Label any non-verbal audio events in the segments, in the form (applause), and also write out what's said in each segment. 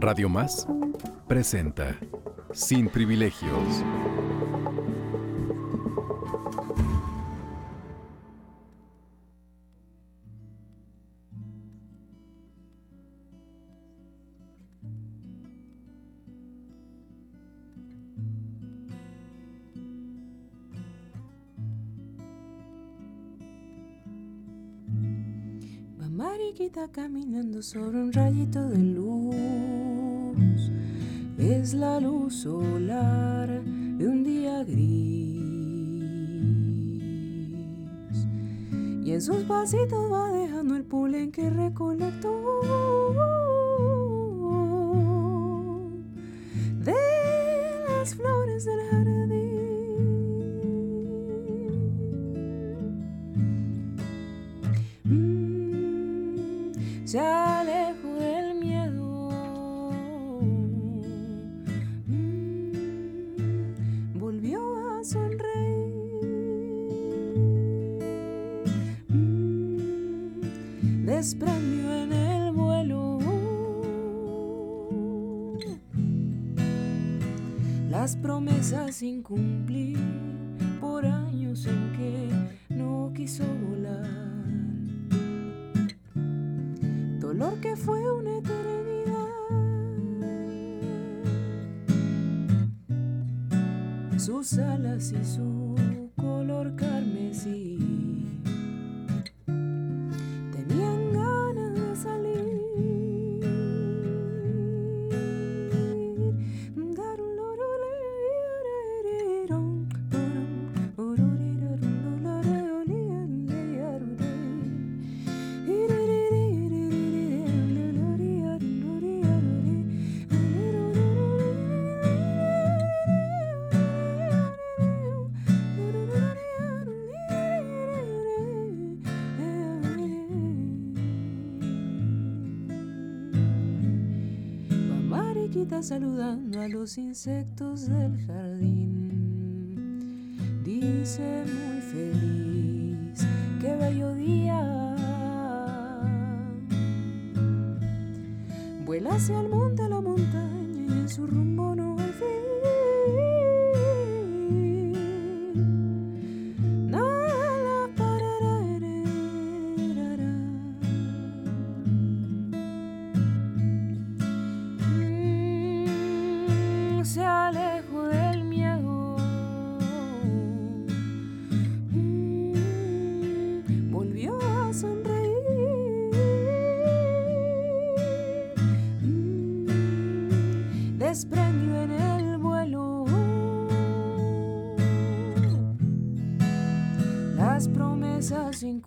Radio Más presenta Sin privilegios. Va Mariquita caminando sobre un rayito de luz. Es la luz solar de un día gris. Y en sus pasitos va dejando el polen que recolectó. Promesas sin cumplir por años en que no quiso volar dolor que fue una eternidad. Sus alas y su color carmesí insectos del jardín. Dice muy feliz, qué bello día. Vuela hacia desprendió en el vuelo. Las promesas sin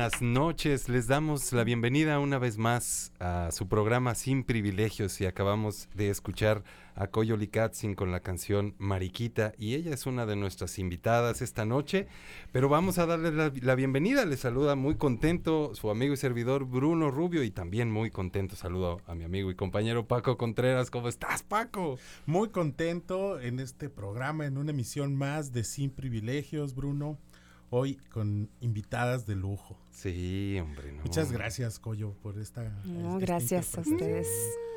buenas noches, les damos la bienvenida una vez más a su programa Sin Privilegios y acabamos de escuchar a Coyoli con la canción Mariquita y ella es una de nuestras invitadas esta noche, pero vamos a darle la, la bienvenida, le saluda muy contento su amigo y servidor Bruno Rubio y también muy contento saludo a mi amigo y compañero Paco Contreras, ¿cómo estás Paco? Muy contento en este programa, en una emisión más de Sin Privilegios, Bruno hoy con invitadas de lujo. Sí, hombre. No. Muchas gracias, Coyo, por esta. No, esta gracias a ustedes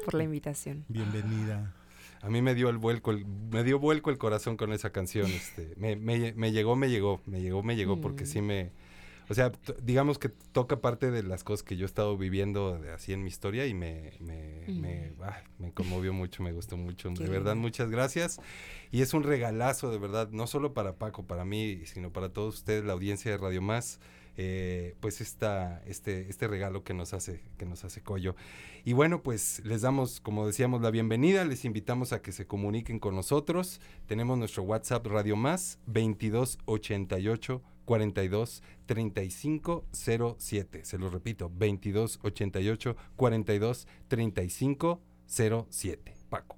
por la invitación. Bienvenida. A mí me dio el vuelco, el, me dio vuelco el corazón con esa canción. Este, me, me, me llegó, me llegó, me llegó, me llegó, porque sí me, o sea, digamos que toca parte de las cosas que yo he estado viviendo de, así en mi historia y me, me, mm. me, ah, me, conmovió mucho, me gustó mucho. Qué de verdad, muchas gracias. Y es un regalazo, de verdad, no solo para Paco, para mí, sino para todos ustedes, la audiencia de Radio Más. Eh, pues esta, este, este regalo que nos hace, que nos hace Coyo. Y bueno, pues les damos, como decíamos, la bienvenida, les invitamos a que se comuniquen con nosotros. Tenemos nuestro WhatsApp Radio Más 2288 42 35 07. Se lo repito, 22 88 42 35 07. Paco.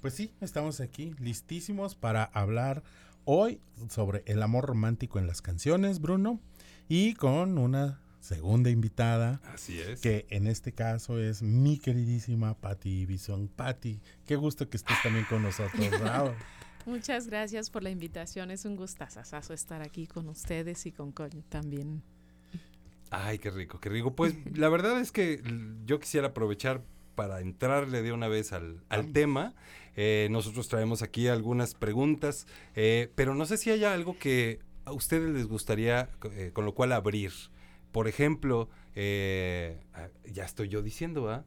Pues sí, estamos aquí listísimos para hablar hoy sobre el amor romántico en las canciones, Bruno, y con una segunda invitada. Así es. Que en este caso es mi queridísima Patti Bison. Patti, qué gusto que estés también con nosotros. (laughs) Bravo. Muchas gracias por la invitación. Es un gustazazo estar aquí con ustedes y con Coño también. Ay, qué rico, qué rico. Pues (laughs) la verdad es que yo quisiera aprovechar para entrarle de una vez al, al tema. Eh, nosotros traemos aquí algunas preguntas, eh, pero no sé si hay algo que a ustedes les gustaría eh, con lo cual abrir. Por ejemplo, ah, ya estoy yo diciendo, ¿ah?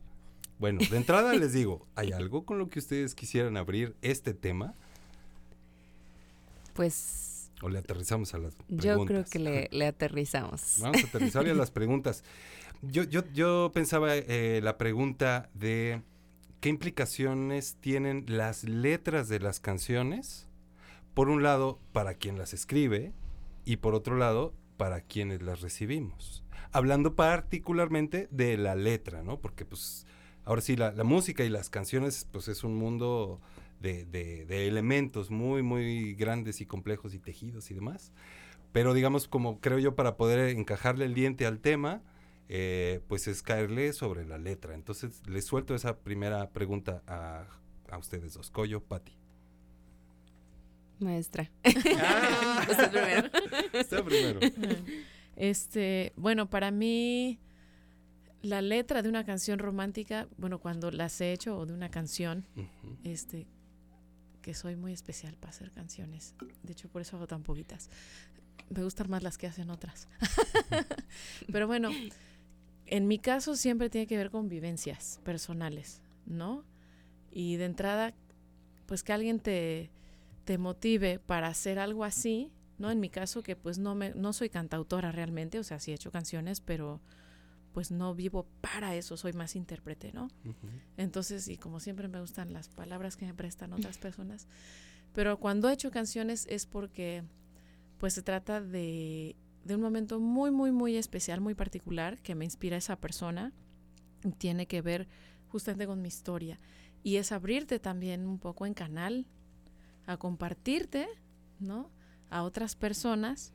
Bueno, de entrada (laughs) les digo, ¿hay algo con lo que ustedes quisieran abrir este tema? Pues... O le aterrizamos a las preguntas. Yo creo que (laughs) le, aterrizamos. Vamos a aterrizarle a las preguntas. Yo, yo, yo pensaba eh, la pregunta de qué implicaciones tienen las letras de las canciones, por un lado, para quien las escribe, y por otro lado, para quienes las recibimos. Hablando particularmente de la letra, ¿no? Porque pues ahora sí, la, la música y las canciones, pues es un mundo de, de, elementos muy, muy grandes y complejos y tejidos y demás. Pero digamos, como creo yo, para poder encajarle el diente al tema, eh, pues es caerle sobre la letra. Entonces, les suelto esa primera pregunta a, a ustedes dos. Coyo, Patti. Maestra. (laughs) Ah. Usted primero. Usted primero. Este, bueno, para mí la letra de una canción romántica, bueno, cuando las he hecho o de una canción, este, soy muy especial para hacer canciones. De hecho, por eso hago tan poquitas. Me gustan más las que hacen otras. (laughs) Pero bueno, en mi caso siempre tiene que ver con vivencias personales, ¿no? Y de entrada, pues que alguien te, te motive para hacer algo así, ¿no? En mi caso, que pues no, me, no soy cantautora realmente, o sea, sí he hecho canciones, pero pues no vivo para eso, soy más intérprete, ¿no? Entonces, y como siempre me gustan las palabras que me prestan otras personas, pero cuando he hecho canciones es porque pues se trata de, de un momento muy, muy, muy especial, muy particular, que me inspira esa persona, tiene que ver justamente con mi historia, y es abrirte también un poco en canal, a compartirte, ¿no? A otras personas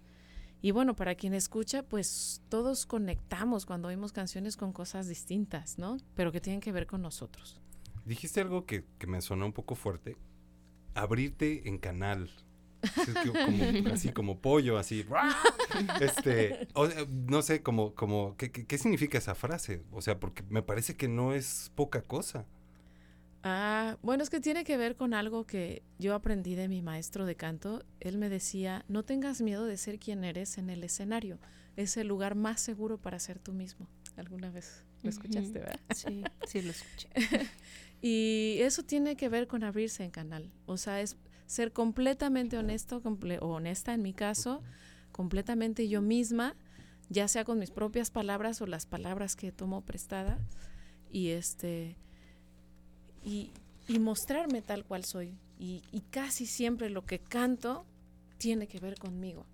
y bueno, para quien escucha, pues todos conectamos cuando oímos canciones con cosas distintas, ¿no? Pero que tienen que ver con nosotros. Dijiste algo que, me sonó un poco fuerte. Abrirte en canal. como, así como pollo, así. (laughs) este, no sé, como, como, ¿qué, ¿qué, significa esa frase? O sea, porque me parece que no es poca cosa. Ah, bueno, es que tiene que ver con algo que yo aprendí de mi maestro de canto. Él me decía, no tengas miedo de ser quien eres en el escenario. Es el lugar más seguro para ser tú mismo. ¿Alguna vez lo escuchaste, verdad? (laughs) Sí, sí lo escuché. (laughs) y eso tiene que ver con abrirse en canal. O sea, es ser completamente honesto o honesta en mi caso, completamente yo misma, ya sea con mis propias palabras o las palabras que tomo prestada. Y este y, mostrarme tal cual soy. Y, casi siempre lo que canto tiene que ver conmigo.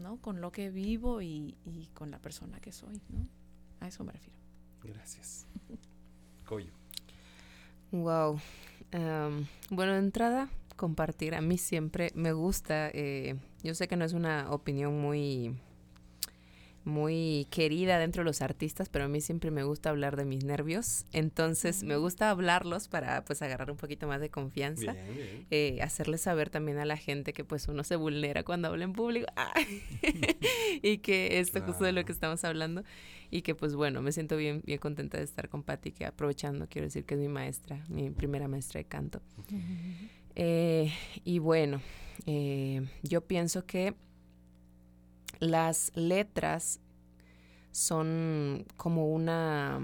¿no? Con lo que vivo y, y con la persona que soy, ¿no? A eso me refiero. Gracias. (laughs) Coyo. Wow. Am, bueno, de entrada, compartir. A mí siempre me gusta. eh, yo sé que no es una opinión muy muy querida dentro de los artistas, pero a mí siempre me gusta hablar de mis nervios. Entonces me gusta hablarlos para pues agarrar un poquito más de confianza. Bien, bien. Eh, hacerles saber también a la gente que pues uno se vulnera cuando habla en público. Ah. (laughs) y que esto justo de lo que estamos hablando. Y que pues bueno, me siento bien, bien contenta de estar con Patti, que aprovechando quiero decir que es mi maestra, mi primera maestra de canto. Eh, y bueno, eh, yo pienso que las letras son como una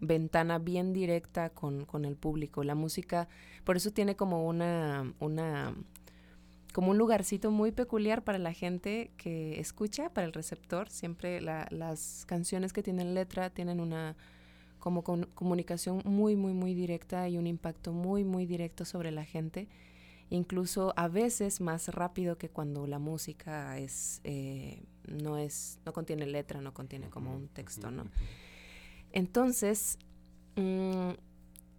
ventana bien directa con, con el público. La música, por eso tiene como una, una, como un lugarcito muy peculiar para la gente que escucha, para el receptor. Siempre la- las canciones que tienen letra tienen una como comunicación muy, muy, muy directa y un impacto muy, muy directo sobre la gente incluso a veces más rápido que cuando la música es eh, no es no contiene letra no contiene como un texto no entonces mm,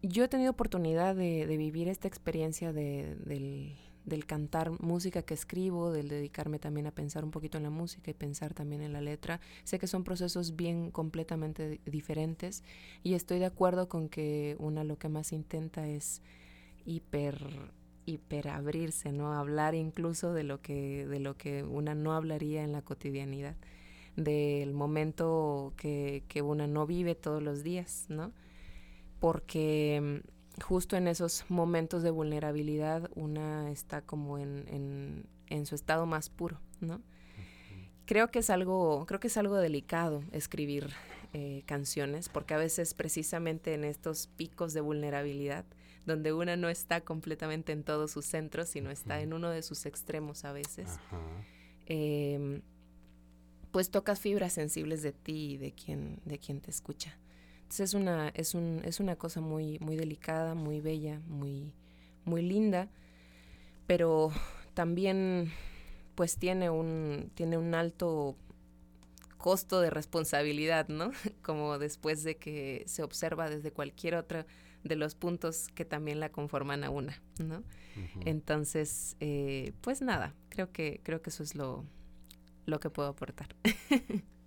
yo he tenido oportunidad de, de vivir esta experiencia de- del, del cantar música que escribo, del dedicarme también a pensar un poquito en la música y pensar también en la letra. Sé que son procesos bien completamente di- diferentes y estoy de acuerdo con que una lo que más intenta es hiper hiper abrirse, ¿no? Hablar incluso de lo que de lo que una no hablaría en la cotidianidad, del momento que, que una no vive todos los días, ¿no? Porque mm, justo en esos momentos de vulnerabilidad una está como en, en, en su estado más puro, ¿no? Creo que es algo, creo que es algo delicado escribir eh, canciones, porque a veces precisamente en estos picos de vulnerabilidad, donde una no está completamente en todos sus centros, sino está en uno de sus extremos a veces, em, pues tocas fibras sensibles de ti y de quien, de quien te escucha. Entonces es una, es un, es una cosa muy, muy delicada, muy bella, muy, muy linda, pero también pues tiene un, tiene un alto costo de responsabilidad, ¿no? (laughs) Como después de que se observa desde cualquier otro de los puntos que también la conforman a una, ¿no? Entonces, eh, pues nada, creo que, creo que eso es lo, lo que puedo aportar. (laughs)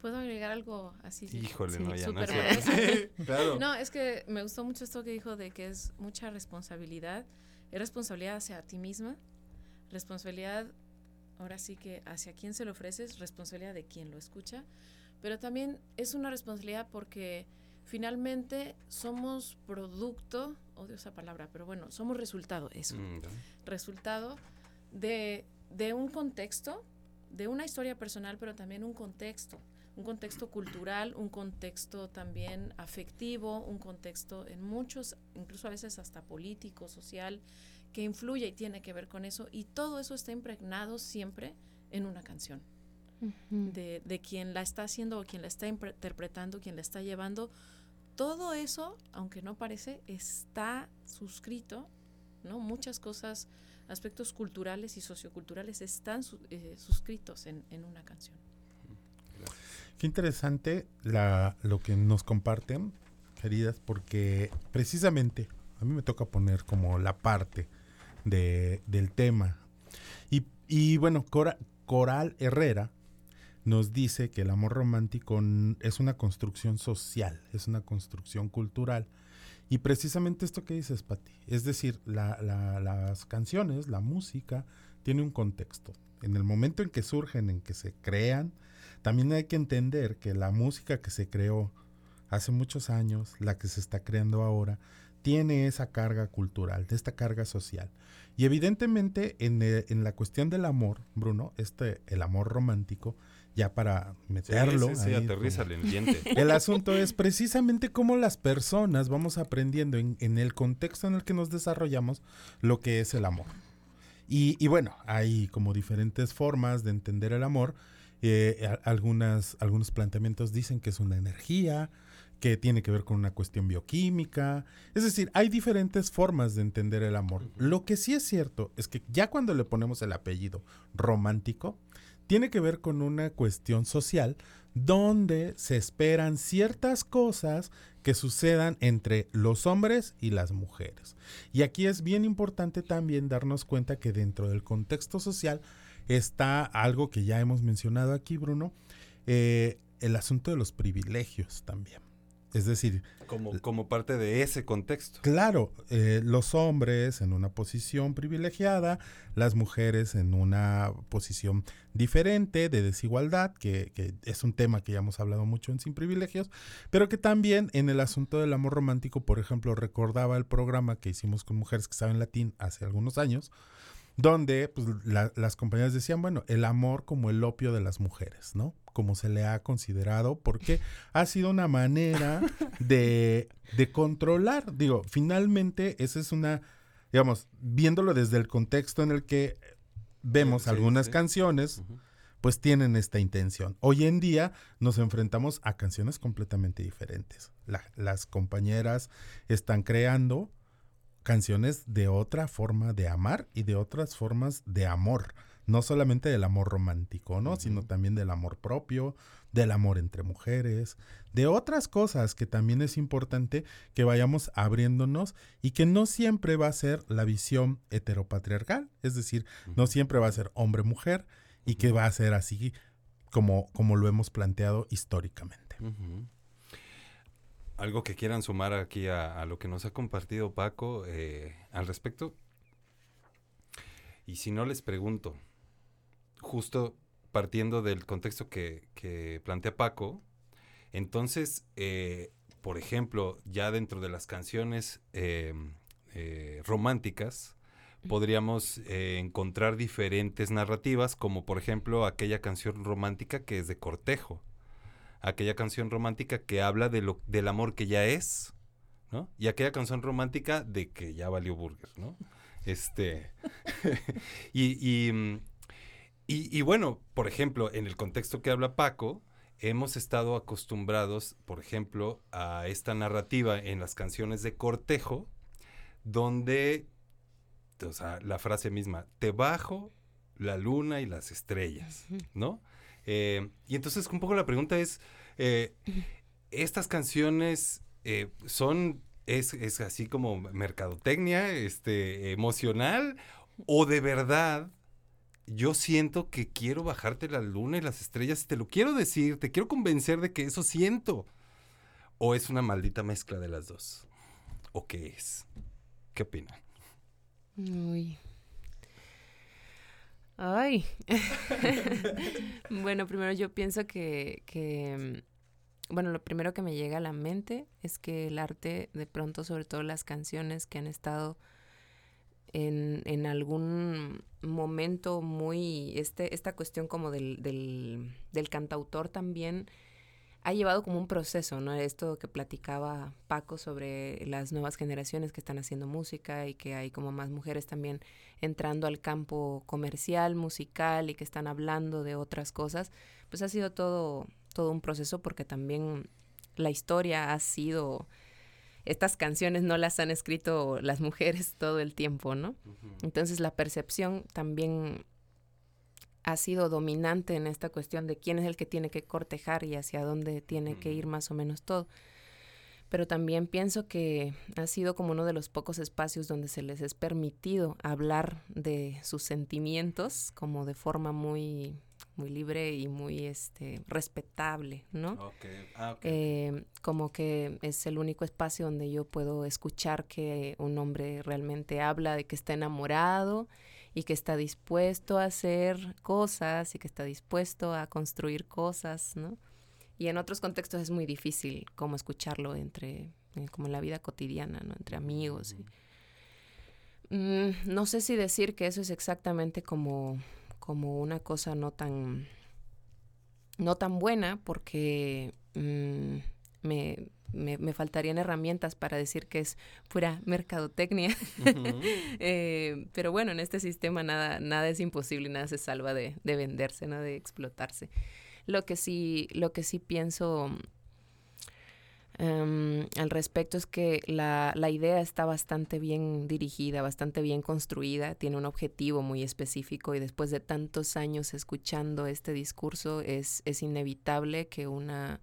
¿Puedo agregar algo así? Híjole, no, ya no es (laughs) claro. No, es que me gustó mucho esto que dijo de que es mucha responsabilidad. Es responsabilidad hacia ti misma, responsabilidad, ahora sí que hacia quien se lo ofreces, responsabilidad de quien lo escucha, pero también es una responsabilidad porque finalmente somos producto, odio esa palabra, pero bueno, somos resultado, eso, Mm, resultado de, de un contexto, de una historia personal, pero también un contexto, un contexto cultural, un contexto también afectivo, un contexto en muchos, incluso a veces hasta político, social, que influye y tiene que ver con eso, y todo eso está impregnado siempre en una canción. De, de quien la está haciendo o quien la está interpretando, quien la está llevando, todo eso, aunque no parece, está suscrito, ¿no? Muchas cosas, aspectos culturales y socioculturales están eh, suscritos en, en una canción. Qué interesante la, lo que nos comparten, queridas, porque precisamente a mí me toca poner como la parte de, del tema. Y, y bueno, Cora- Coral Herrera nos dice que el amor romántico es una construcción social, es una construcción cultural. Y precisamente esto que dices, Pati, es decir, la- la- las canciones, la música, tiene un contexto. En el momento en que surgen, en que se crean, también hay que entender que la música que se creó hace muchos años, la que se está creando ahora, tiene esa carga cultural, de esta carga social. Y evidentemente en, eh, en la cuestión del amor, Bruno, este, el amor romántico, ya para meterlo. sí, sí, ahí aterrízale como- el diente. (laughs) El asunto es precisamente cómo las personas vamos aprendiendo en, en el contexto en el que nos desarrollamos lo que es el amor. Y, y bueno, hay como diferentes formas de entender el amor. Eh, a- algunas, algunos planteamientos dicen que es una energía, que tiene que ver con una cuestión bioquímica. Es decir, hay diferentes formas de entender el amor. Lo que sí es cierto es que ya cuando le ponemos el apellido romántico, tiene que ver con una cuestión social donde se esperan ciertas cosas que sucedan entre los hombres y las mujeres. Y aquí es bien importante también darnos cuenta que dentro del contexto social está algo que ya hemos mencionado aquí, Bruno, eh, el asunto de los privilegios también. Es decir, como, como parte de ese contexto. Claro, eh, los hombres en una posición privilegiada, las mujeres en una posición diferente de desigualdad, que, que, es un tema que ya hemos hablado mucho en Sin Privilegios, pero que también en el asunto del amor romántico, por ejemplo, recordaba el programa que hicimos con mujeres que saben latín hace algunos años, donde pues, la, las compañeras decían, bueno, el amor como el opio de las mujeres, ¿no? Como se le ha considerado, porque ha sido una manera de, de controlar. Digo, finalmente, esa es una, digamos, viéndolo desde el contexto en el que vemos sí, algunas sí. canciones, uh -huh. pues tienen esta intención. Hoy en día nos enfrentamos a canciones completamente diferentes. La, las compañeras están creando canciones de otra forma de amar y de otras formas de amor. No solamente del amor romántico, ¿no? Uh -huh. Sino también del amor propio, del amor entre mujeres, de otras cosas que también es importante que vayamos abriéndonos y que no siempre va a ser la visión heteropatriarcal, es decir, uh -huh. no siempre va a ser hombre-mujer y que va a ser así como, como lo hemos planteado históricamente. Algo que quieran sumar aquí a, a lo que nos ha compartido Paco eh, al respecto. Y si no les pregunto, justo partiendo del contexto que, que plantea Paco, entonces, eh, por ejemplo, ya dentro de las canciones eh, eh, románticas, podríamos encontrar diferentes narrativas, como por ejemplo aquella canción romántica que es de cortejo, aquella canción romántica que habla de lo, del amor que ya es, ¿no? Y aquella canción romántica de que ya valió burger, ¿no? Este, (laughs) y, y, mm, y, y, bueno, por ejemplo, en el contexto que habla Paco, hemos estado acostumbrados, por ejemplo, a esta narrativa en las canciones de cortejo, donde, o sea, la frase misma, te bajo la luna y las estrellas, ¿no? Eh, y entonces un poco la pregunta es, eh, estas canciones eh, son, es, es, así como mercadotecnia, este, emocional, o de verdad yo siento que quiero bajarte la luna y las estrellas, te lo quiero decir, te quiero convencer de que eso siento. ¿O es una maldita mezcla de las dos? ¿O qué es? ¿Qué opinan? Uy. Ay. (laughs) bueno, primero yo pienso que, que, bueno, lo primero que me llega a la mente es que el arte, de pronto, sobre todo las canciones que han estado en, en algún momento muy, este, esta cuestión como del, del, del cantautor también ha llevado como un proceso, ¿no? Esto que platicaba Paco sobre las nuevas generaciones que están haciendo música y que hay como más mujeres también entrando al campo comercial, musical y que están hablando de otras cosas, pues ha sido todo, todo un proceso porque también la historia ha sido estas canciones no las han escrito las mujeres (laughs) todo el tiempo, ¿no? Uh -huh. Entonces la percepción también ha sido dominante en esta cuestión de quién es el que tiene que cortejar y hacia dónde tiene uh -huh. que ir más o menos todo. Pero también pienso que ha sido como uno de los pocos espacios donde se les es permitido hablar de sus sentimientos como de forma muy muy libre y muy este respetable, ¿no? Okay. Ah, okay. Eh, como que es el único espacio donde yo puedo escuchar que un hombre realmente habla de que está enamorado y que está dispuesto a hacer cosas y que está dispuesto a construir cosas, ¿no? Y en otros contextos es muy difícil como escucharlo entre, eh, como en la vida cotidiana, ¿no? Entre amigos. Y, mm, no sé si decir que eso es exactamente como como una cosa no tan no tan buena porque mmm, me, me, me, faltarían herramientas para decir que es pura mercadotecnia. Uh (laughs) -huh. eh, pero bueno, en este sistema nada, nada es imposible, nada se salva de, de venderse, ¿no? de explotarse. Lo que sí, lo que sí pienso em, al respecto es que la, la, idea está bastante bien dirigida, bastante bien construida, tiene un objetivo muy específico y después de tantos años escuchando este discurso es, es inevitable que una,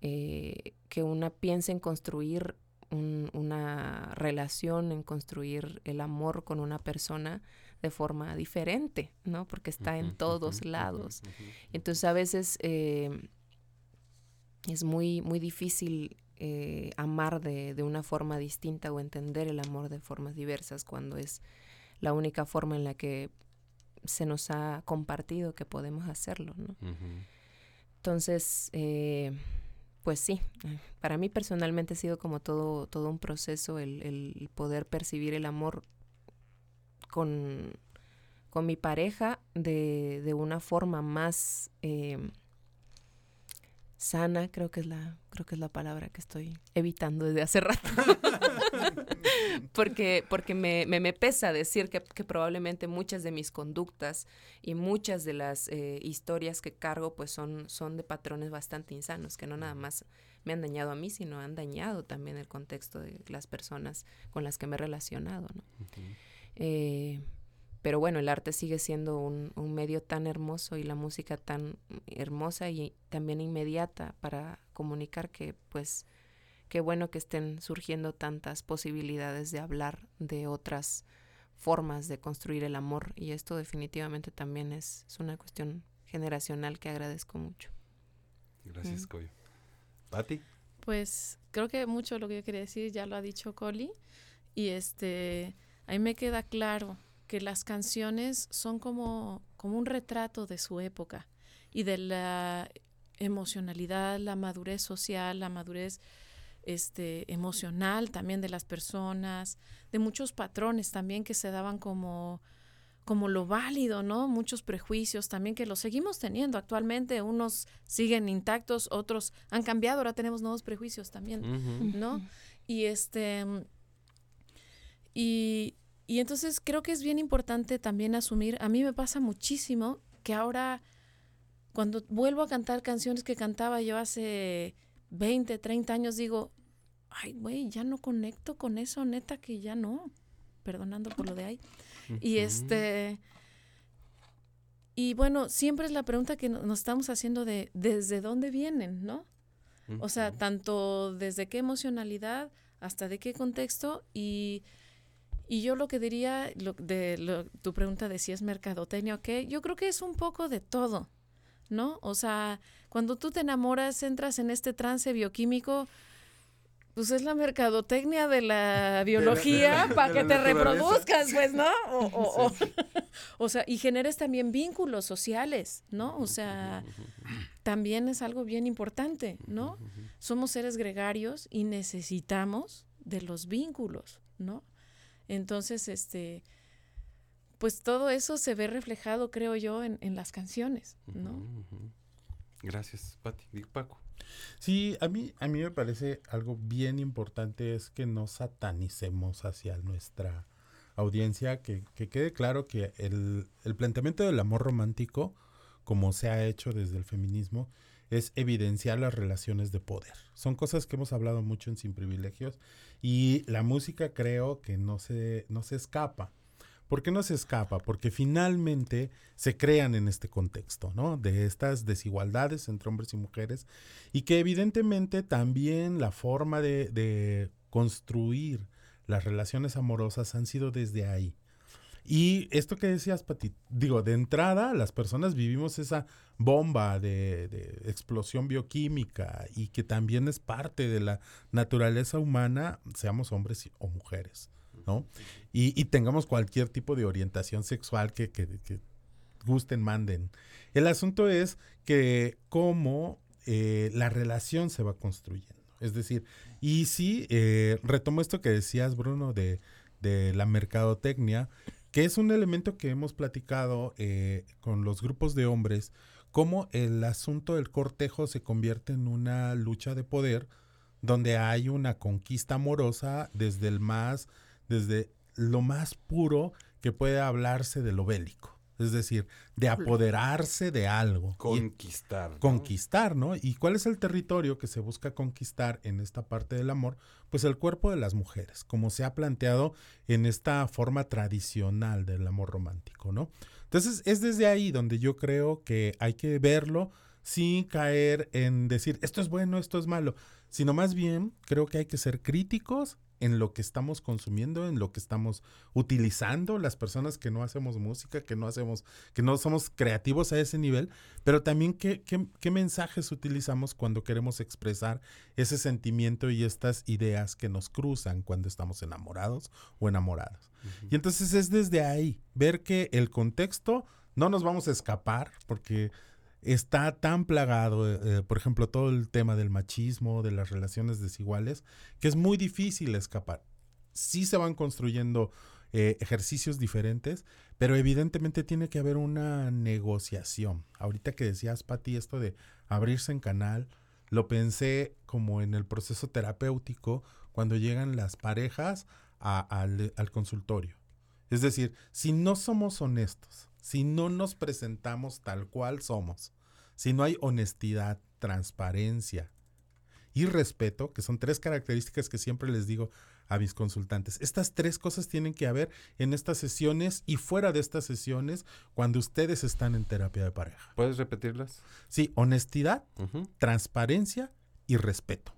eh, que una piense en construir un, una relación, en construir el amor con una persona de forma diferente, ¿no? Porque está en todos lados. Entonces a veces eh, es muy, muy difícil eh, amar de, de, una forma distinta o entender el amor de formas diversas cuando es la única forma en la que se nos ha compartido que podemos hacerlo, ¿no? Entonces, eh, pues sí, para mí personalmente ha sido como todo, todo un proceso el, el poder percibir el amor con, con mi pareja de, de una forma más eh, sana, creo que es la, creo que es la palabra que estoy evitando desde hace rato. (laughs) porque porque me, me, me, pesa decir que, que, probablemente muchas de mis conductas y muchas de las eh, historias que cargo pues son, son de patrones bastante insanos, que no nada más me han dañado a mí, sino han dañado también el contexto de las personas con las que me he relacionado. ¿no? eh, pero bueno, el arte sigue siendo un, un, medio tan hermoso y la música tan hermosa y también inmediata para comunicar que pues qué bueno que estén surgiendo tantas posibilidades de hablar de otras formas de construir el amor y esto definitivamente también es, es una cuestión generacional que agradezco mucho. Gracias, mm. Coyo. ¿Pati? Pues creo que mucho de lo que yo quería decir ya lo ha dicho Coli y este ahí me queda claro que las canciones son como, como un retrato de su época y de la emocionalidad, la madurez social, la madurez este, emocional también de las personas, de muchos patrones también que se daban como, como lo válido, ¿no? Muchos prejuicios también que los seguimos teniendo actualmente, unos siguen intactos, otros han cambiado, ahora tenemos nuevos prejuicios también, ¿no? Y este y, y entonces creo que es bien importante también asumir, a mí me pasa muchísimo que ahora cuando vuelvo a cantar canciones que cantaba yo hace 20, 30 años, digo, ay, güey, ya no conecto con eso, neta que ya no, perdonando por lo de ahí. Y este... Y bueno, siempre es la pregunta que nos estamos haciendo de desde dónde vienen, ¿no? O sea, tanto desde qué emocionalidad hasta de qué contexto y y yo lo que diría, lo, de lo, tu pregunta de si es mercadotecnia o qué, yo creo que es un poco de todo, ¿no? O sea, cuando tú te enamoras, entras en este trance bioquímico, pues es la mercadotecnia de la (laughs) biología para que te reproduzcas, pues, ¿no? (laughs) O, o, o, (laughs) o, sea, y generes también vínculos sociales, ¿no? O sea, también es algo bien importante, ¿no? Somos seres gregarios y necesitamos de los vínculos, ¿no? Entonces, este, pues todo eso se ve reflejado, creo yo, en, en las canciones, ¿no? Uh -huh. Gracias, Pati. Paco. Sí, a mí, a mí me parece algo bien importante es que no satanicemos hacia nuestra audiencia, que, que quede claro que el, el planteamiento del amor romántico, como se ha hecho desde el feminismo, es evidenciar las relaciones de poder. Son cosas que hemos hablado mucho en Sin Privilegios y la música creo que no se, no se escapa. ¿Por qué no se escapa? Porque finalmente se crean en este contexto, ¿no? De estas desigualdades entre hombres y mujeres y que evidentemente también la forma de, de construir las relaciones amorosas han sido desde ahí. Y esto que decías, Pati, digo, de entrada las personas vivimos esa bomba de, explosión bioquímica y que también es parte de la naturaleza humana, seamos hombres o mujeres, ¿no? Y, y tengamos cualquier tipo de orientación sexual que, gusten, manden. El asunto es que cómo eh, la relación se va construyendo. Es decir, y sí, eh, retomo esto que decías, Bruno, de la mercadotecnia, que es un elemento que hemos platicado eh, con los grupos de hombres, cómo el asunto del cortejo se convierte en una lucha de poder donde hay una conquista amorosa desde el más, desde lo más puro que puede hablarse de lo bélico. Es decir, de apoderarse de algo. Conquistar. Conquistar, ¿no? ¿Y cuál es el territorio que se busca conquistar en esta parte del amor? Pues el cuerpo de las mujeres, como se ha planteado en esta forma tradicional del amor romántico, ¿no? Entonces es desde ahí donde yo creo que hay que verlo sin caer en decir esto es bueno, esto es malo, sino más bien creo que hay que ser críticos en lo que estamos consumiendo, en lo que estamos utilizando, las personas que no hacemos música, que no hacemos, que no somos creativos a ese nivel, pero también qué, qué, mensajes utilizamos cuando queremos expresar ese sentimiento y estas ideas que nos cruzan cuando estamos enamorados o enamoradas. Y entonces es desde ahí, ver que el contexto no nos vamos a escapar, porque está tan plagado, eh, eh, por ejemplo, todo el tema del machismo, de las relaciones desiguales, que es muy difícil escapar. Sí se van construyendo eh, ejercicios diferentes, pero evidentemente tiene que haber una negociación. Ahorita que decías, Pati, esto de abrirse en canal, lo pensé como en el proceso terapéutico cuando llegan las parejas al, al consultorio. Es decir, si no somos honestos, si no nos presentamos tal cual somos, si no hay honestidad, transparencia y respeto, que son tres características que siempre les digo a mis consultantes. Estas tres cosas tienen que haber en estas sesiones y fuera de estas sesiones cuando ustedes están en terapia de pareja. ¿Puedes repetirlas? Sí, honestidad, transparencia y respeto.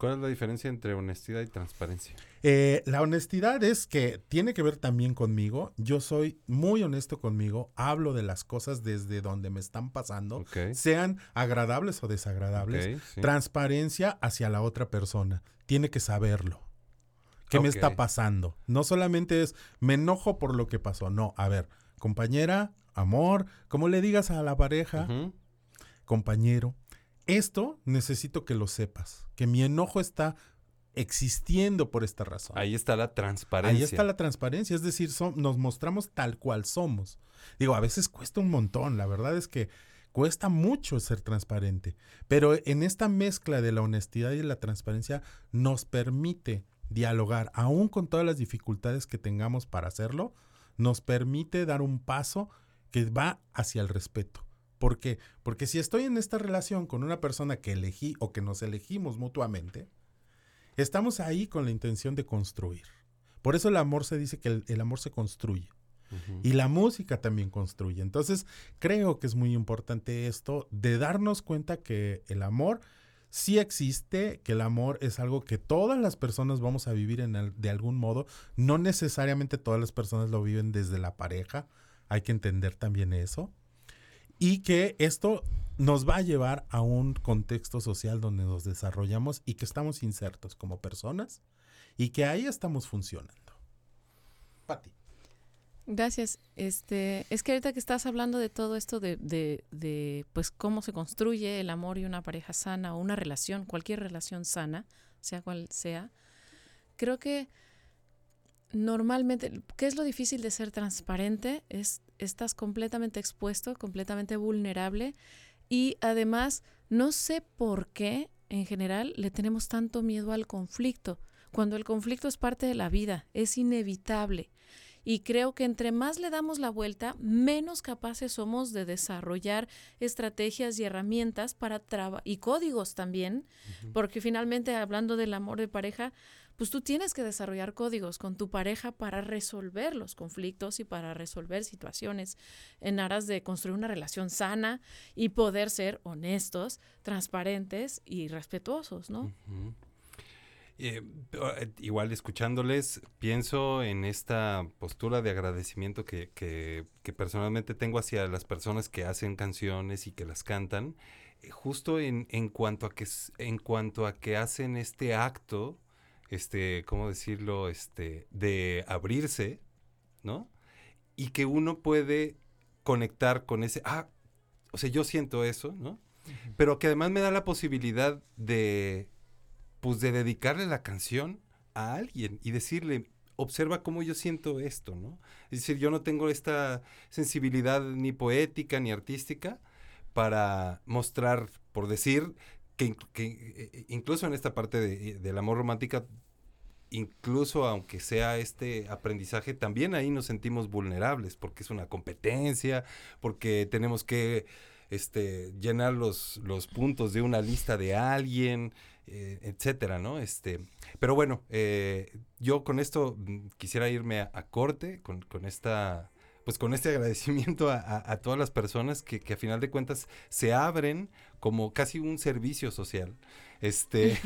¿Cuál es la diferencia entre honestidad y transparencia? Eh, la honestidad es que tiene que ver también conmigo. Yo soy muy honesto conmigo. Hablo de las cosas desde donde me están pasando, sean agradables o desagradables. Transparencia hacia la otra persona. Tiene que saberlo. ¿Qué me está pasando? No solamente es me enojo por lo que pasó. No, a ver, compañera, amor, como le digas a la pareja, compañero, esto necesito que lo sepas, que mi enojo está existiendo por esta razón. Ahí está la transparencia. Ahí está la transparencia, es decir, nos mostramos tal cual somos. Digo, a veces cuesta un montón, la verdad es que cuesta mucho ser transparente, pero en esta mezcla de la honestidad y la transparencia nos permite dialogar, aún con todas las dificultades que tengamos para hacerlo, nos permite dar un paso que va hacia el respeto. ¿Por qué? Porque si estoy en esta relación con una persona que elegí o que nos elegimos mutuamente, estamos ahí con la intención de construir. Por eso el amor se dice que el, amor se construye. Y la música también construye. Entonces, creo que es muy importante esto de darnos cuenta que el amor sí existe, que el amor es algo que todas las personas vamos a vivir en de algún modo. No necesariamente todas las personas lo viven desde la pareja. Hay que entender también eso y que esto nos va a llevar a un contexto social donde nos desarrollamos y que estamos insertos como personas y que ahí estamos funcionando. Pati. Gracias. Este, es que ahorita que estás hablando de todo esto de, de, de, pues cómo se construye el amor y una pareja sana o una relación, cualquier relación sana, sea cual sea, creo que normalmente, ¿qué es lo difícil de ser transparente? Es estás completamente expuesto, completamente vulnerable y además no sé por qué en general le tenemos tanto miedo al conflicto, cuando el conflicto es parte de la vida, es inevitable. Y creo que entre más le damos la vuelta, menos capaces somos de desarrollar estrategias y herramientas para y códigos también, porque finalmente hablando del amor de pareja, pues tú tienes que desarrollar códigos con tu pareja para resolver los conflictos y para resolver situaciones en aras de construir una relación sana y poder ser honestos, transparentes y respetuosos, ¿no? Eh, eh, igual escuchándoles, pienso en esta postura de agradecimiento que, que, personalmente tengo hacia las personas que hacen canciones y que las cantan, eh, justo en, en, cuanto a que, en cuanto a que hacen este acto este, ¿cómo decirlo? Este, de abrirse, ¿no? Y que uno puede conectar con ese, ah, o sea, yo siento eso, ¿no? Pero que además me da la posibilidad de, pues, de dedicarle la canción a alguien y decirle, observa cómo yo siento esto, ¿no? Es decir, yo no tengo esta sensibilidad ni poética ni artística para mostrar, por decir, que, eh, incluso en esta parte de, del amor romántica incluso aunque sea este aprendizaje, también ahí nos sentimos vulnerables porque es una competencia, porque tenemos que este, llenar los, los puntos de una lista de alguien, eh, etcétera, ¿no? Este, pero bueno, eh, yo con esto mm, quisiera irme a, corte, con, con, esta, pues con este agradecimiento a, a, todas las personas que, que, a final de cuentas se abren como casi un servicio social este,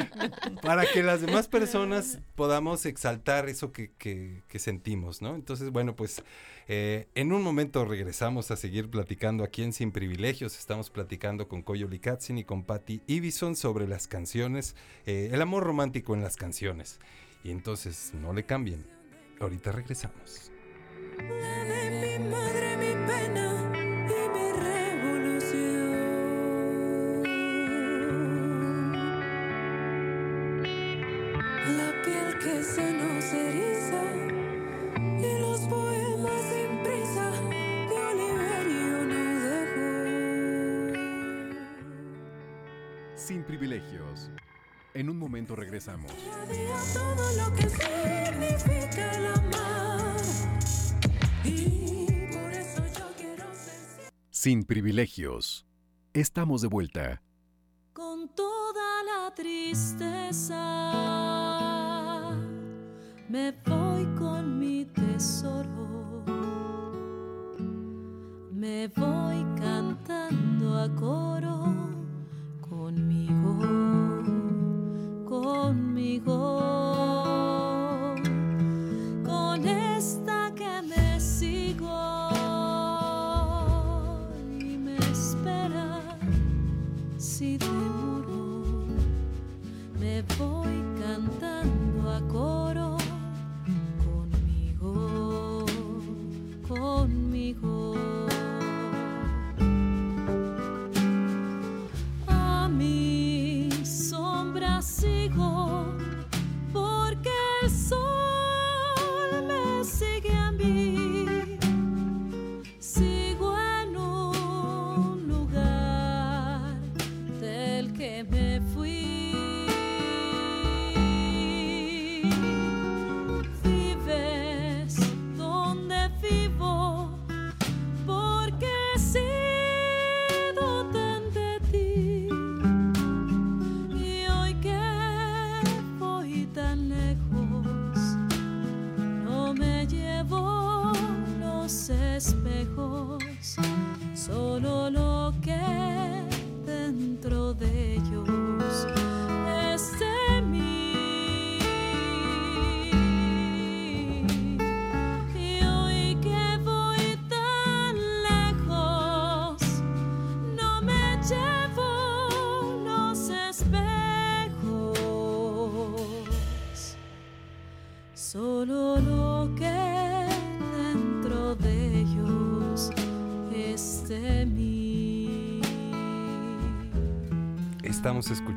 (laughs) para que las demás personas podamos exaltar eso que, que, sentimos, ¿no? Entonces, bueno, pues eh, en un momento regresamos a seguir platicando aquí en Sin Privilegios. Estamos platicando con Koyo Likatzin y con Patty Ibison sobre las canciones, eh, el amor romántico en las canciones. Y entonces, no le cambien. Ahorita regresamos. Sin privilegios. En un momento regresamos. todo lo que significa Sin privilegios. Estamos de vuelta. Con toda la tristeza me voy con mi tesoro. Me voy cantando a coro conmigo, conmigo.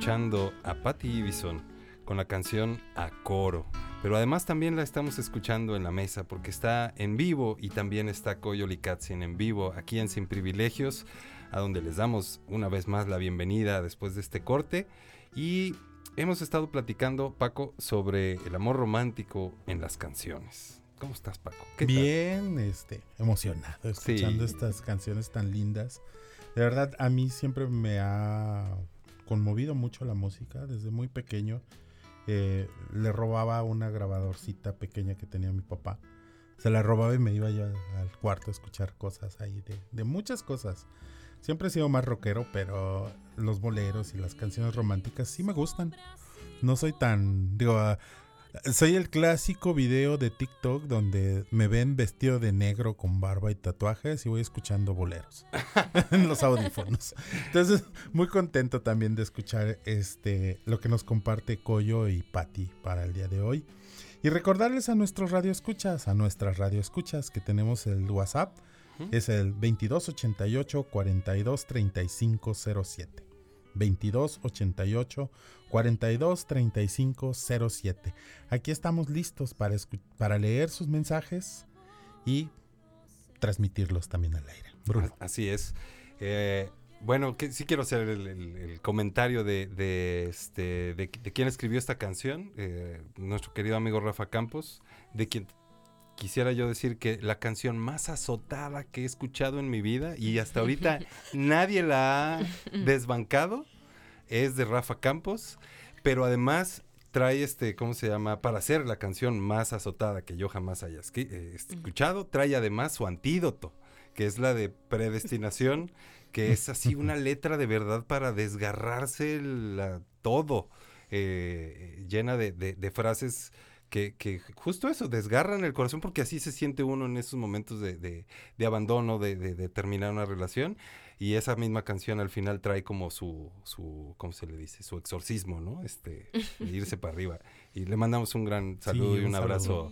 Escuchando a Patty Ibison con la canción A Coro. Pero además también la estamos escuchando en la mesa porque está en vivo y también está Koyo Likatzin en vivo aquí en Sin Privilegios, a donde les damos una vez más la bienvenida después de este corte. Y hemos estado platicando, Paco, sobre el amor romántico en las canciones. ¿Cómo estás, Paco? ¿Qué tal? Bien, este, emocionado escuchando Sí. estas canciones tan lindas. De verdad, a mí siempre me ha conmovido mucho la música desde muy pequeño. eh, le robaba una grabadorcita pequeña que tenía mi papá. Se la robaba y me iba yo al cuarto a escuchar cosas ahí de, de muchas cosas. Siempre he sido más rockero, pero los boleros y las canciones románticas sí me gustan. No soy tan, digo, soy el clásico video de TikTok donde me ven vestido de negro con barba y tatuajes y voy escuchando boleros (laughs) en los audífonos. Entonces, muy contento también de escuchar este lo que nos comparte Coyo y Patty para el día de hoy. Y recordarles a nuestros radioescuchas, a nuestras radioescuchas que tenemos el WhatsApp, es el 2288 42 35 07. 2288 42 35 07. Aquí estamos listos para, para leer sus mensajes y transmitirlos también al aire. Bruno. Así es. Eh, bueno, que, sí quiero hacer el, comentario de, de, este, de, de quién escribió esta canción, eh, nuestro querido amigo Rafa Campos, de quien quisiera yo decir que la canción más azotada que he escuchado en mi vida y hasta ahorita (laughs) nadie la ha (laughs) desbancado es de Rafa Campos, pero además trae este, ¿cómo se llama? Para hacer la canción más azotada que yo jamás haya eh, escuchado, trae además su antídoto, que es la de predestinación, que es así una (laughs) letra de verdad para desgarrarse la- todo, eh, llena de, de- de frases que, que justo eso, desgarran el corazón porque así se siente uno en esos momentos de, de- de abandono, de, de- de terminar una relación. Y esa misma canción al final trae como su, su ¿cómo se le dice? Su exorcismo, ¿no? Este, de irse para arriba. Y le mandamos un gran saludo Sí, y un un abrazo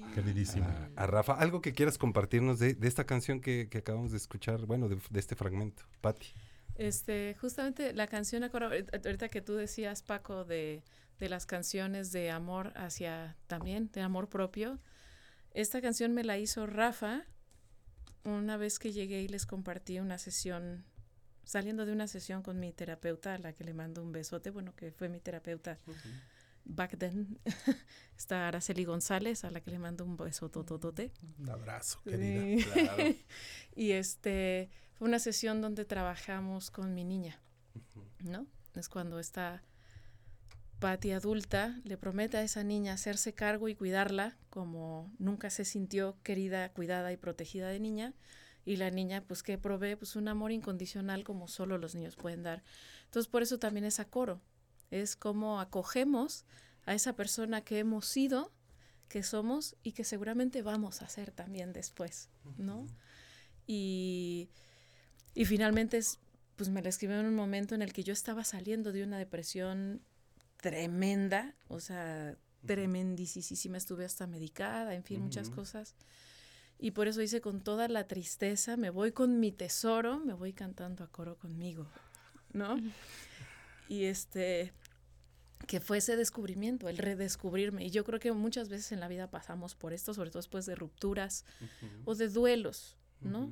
a, a Rafa. Algo que quieras compartirnos de, de esta canción que, que acabamos de escuchar, bueno, de, de este fragmento. Patti. Este, justamente la canción, ahorita que tú decías, Paco, de, de las canciones de amor hacia también, de amor propio, esta canción me la hizo Rafa una vez que llegué y les compartí una sesión, saliendo de una sesión con mi terapeuta, a la que le mando un besote, bueno, que fue mi terapeuta back then, (laughs) está Araceli González, a la que le mando un beso tototote. Un abrazo, Sí. querida. (laughs) Claro. y este fue una sesión donde trabajamos con mi niña, ¿no? Es cuando está Patty adulta, le promete a esa niña hacerse cargo y cuidarla como nunca se sintió querida, cuidada y protegida de niña. Y la niña, pues, que provee pues, un amor incondicional como solo los niños pueden dar. Entonces, por eso también es acoro. Es como acogemos a esa persona que hemos sido, que somos y que seguramente vamos a ser también después, ¿no? Y, y finalmente es, pues me la escribió en un momento en el que yo estaba saliendo de una depresión tremenda, o sea, tremendísima, estuve hasta medicada, en fin, muchas cosas. Y por eso hice con toda la tristeza, me voy con mi tesoro, me voy cantando a coro conmigo, ¿no? Y este, que fue ese descubrimiento, el redescubrirme. Y yo creo que muchas veces en la vida pasamos por esto, sobre todo después de rupturas o de duelos, ¿no?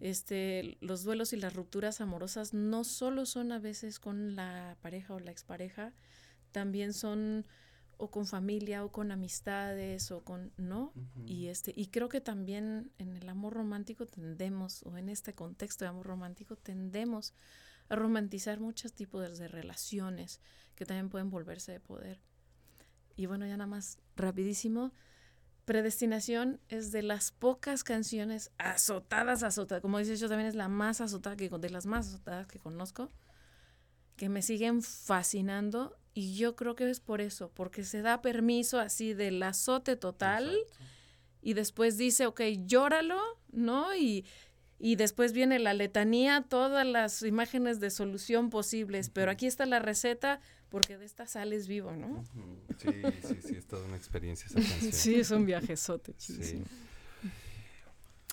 Este, los duelos y las rupturas amorosas no solo son a veces con la pareja o la expareja, también son o con familia o con amistades o con, ¿no? Y este, y creo que también en el amor romántico tendemos, o en este contexto de amor romántico, tendemos a romantizar muchos tipos de relaciones que también pueden volverse de poder. Y bueno, ya nada más rapidísimo. Predestinación es de las pocas canciones azotadas, azotadas, como dices yo también es la más azotada que de las más azotadas que conozco, que me siguen fascinando y yo creo que es por eso, porque se da permiso así del azote total y después dice, ok, llóralo, ¿no? Y, y después viene la letanía, todas las imágenes de solución posibles, pero aquí está la receta porque de esta sales vivo, ¿no? Sí, sí, sí, es toda una experiencia esa canción. Sí, es un viajezote. Sí. chidísimo.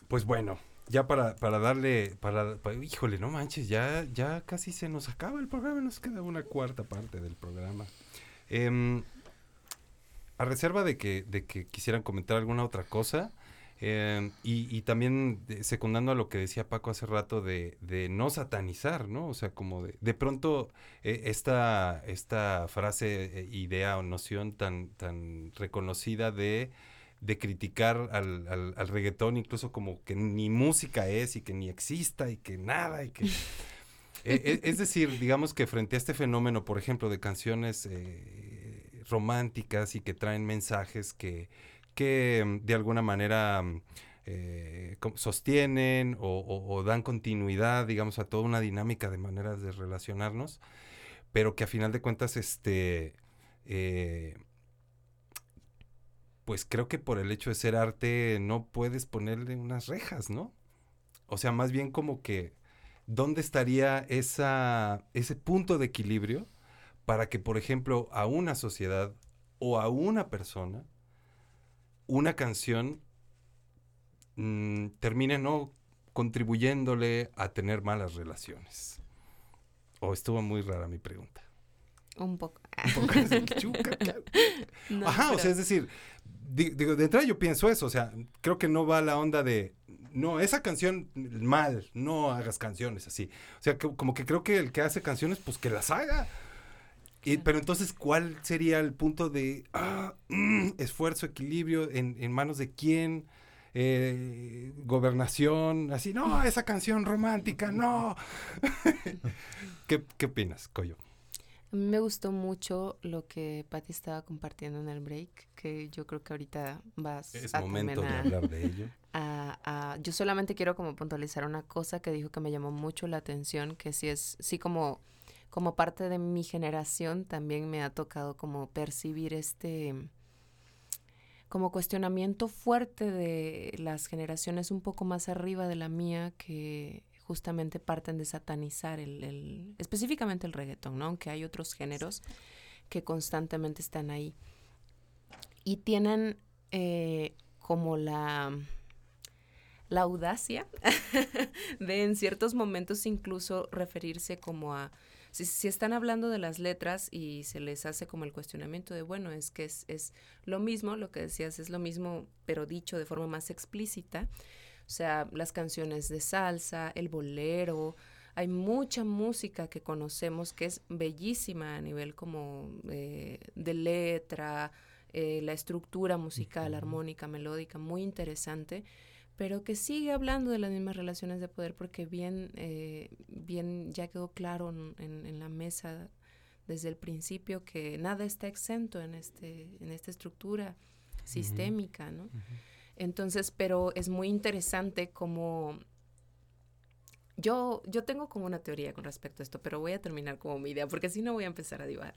Pues bueno, ya para, para darle, para, pa- híjole, no manches, ya, ya casi se nos acaba el programa, nos queda una cuarta parte del programa. Em, a reserva de que, de que quisieran comentar alguna otra cosa, em, y, y también de- secundando a lo que decía Paco hace rato de, de no satanizar, ¿no? O sea, como de, de pronto eh, esta, esta frase, eh, idea o noción tan, tan reconocida de de criticar al, al, al reggaetón incluso como que ni música es y que ni exista y que nada y que... Eh, (laughs) eh, es decir, digamos que frente a este fenómeno, por ejemplo, de canciones eh, románticas y que traen mensajes que, que de alguna manera eh, sostienen o, o- o dan continuidad, digamos, a toda una dinámica de maneras de relacionarnos, pero que a final de cuentas, este... pues creo que por el hecho de ser arte no puedes ponerle unas rejas, ¿no? O sea, más bien como que, ¿dónde estaría esa, ese punto de equilibrio para que, por ejemplo, a una sociedad o a una persona, una canción mm, termine no contribuyéndole a tener malas relaciones? O estuvo muy rara mi pregunta. Un poco. Un poco chuca. (laughs) No, Ajá, o sea, es decir, digo, de entrada yo pienso eso, o sea, creo que no va la onda de no, esa canción mal, no hagas canciones así. O sea, que- como que creo que el que hace canciones, pues que las haga. Y- pero entonces, ¿cuál sería el punto de ah, mm, esfuerzo, equilibrio, en, en manos de quién? Eh, gobernación, así, no, esa canción romántica, no. (laughs) ¿Qué, ¿Qué opinas, Coyo? A mí me gustó mucho lo que Patti estaba compartiendo en el break, que yo creo que ahorita vas Es a momento de hablar de ello. (laughs) a- a- yo solamente quiero como puntualizar una cosa que dijo que me llamó mucho la atención, que sí es, sí como, como parte de mi generación también me ha tocado como percibir este como cuestionamiento fuerte de las generaciones un poco más arriba de la mía que justamente parten de satanizar el, el- específicamente el reggaetón, ¿no? Aunque hay otros géneros que constantemente están ahí. Y tienen eh, como la, la audacia (laughs) de en ciertos momentos incluso referirse como a, si, si están hablando de las letras y se les hace como el cuestionamiento de, bueno, es que es, es lo mismo, lo que decías es lo mismo, pero dicho de forma más explícita. O sea, las canciones de salsa, el bolero, hay mucha música que conocemos que es bellísima a nivel como eh, de letra, eh, la estructura musical, armónica, melódica, muy interesante, pero que sigue hablando de las mismas relaciones de poder porque bien, eh, bien ya quedó claro en, en- en la mesa desde el principio que nada está exento en, este, en esta estructura sistémica, ¿no? Entonces, pero es muy interesante como yo, yo tengo como una teoría con respecto a esto, pero voy a terminar como mi idea, porque si no voy a empezar a divagar.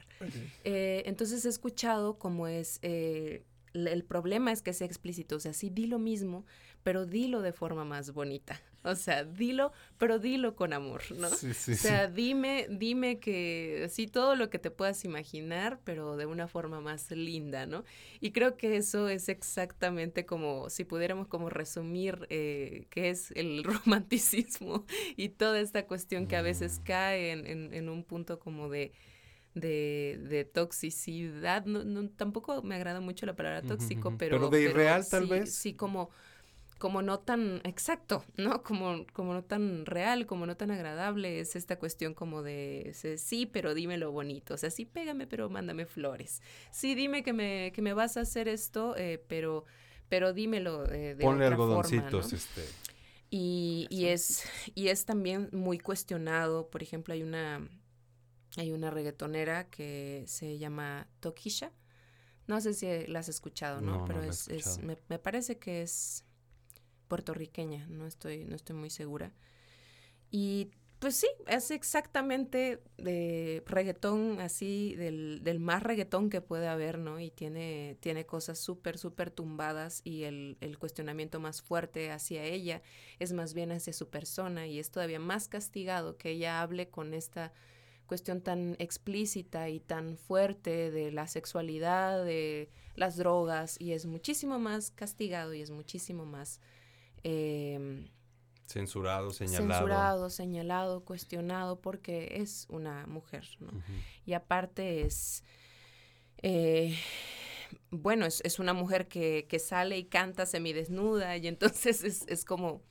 Eh, entonces he escuchado cómo es, eh, el problema es que sea explícito, o sea, sí di lo mismo, pero dilo de forma más bonita. O sea, dilo, pero dilo con amor, ¿no? Sí, sí, o sea, sí. dime, dime que sí todo lo que te puedas imaginar, pero de una forma más linda, ¿no? Y creo que eso es exactamente como, si pudiéramos como resumir eh, qué es el (laughs) romanticismo y toda esta cuestión que a veces cae en, en- en un punto como de, de, de toxicidad. No, no, tampoco me agrada mucho la palabra tóxico, pero... Pero de irreal, tal sí- vez. Sí, como como no tan exacto, ¿no? Como, como no tan real, como no tan agradable, es esta cuestión como de sí, pero dime lo bonito, o sea, sí, pégame, pero mándame flores. Sí, dime que me, que me vas a hacer esto, eh, pero, pero dímelo eh, de Ponle otra forma, algodoncitos, ¿no? este. Y, y es, y es también muy cuestionado, por ejemplo, hay una, hay una reggaetonera que se llama Tokisha, no sé si la has escuchado, ¿no? No, no Pero he es, es- escuchado. me, me parece que es puertorriqueña, no estoy, no estoy muy segura. Y pues sí, es exactamente de reggaetón así, del, del más reggaetón que puede haber, ¿no? Y tiene, tiene cosas súper, súper tumbadas y el, el cuestionamiento más fuerte hacia ella es más bien hacia su persona y es todavía más castigado que ella hable con esta cuestión tan explícita y tan fuerte de la sexualidad, de las drogas, y es muchísimo más castigado y es muchísimo más eh, Censurado, señalado. censurado, señalado, cuestionado, porque es una mujer, ¿no? Y aparte es, eh, bueno, es, es una mujer que, que sale y canta semidesnuda, y entonces (laughs) es, es como,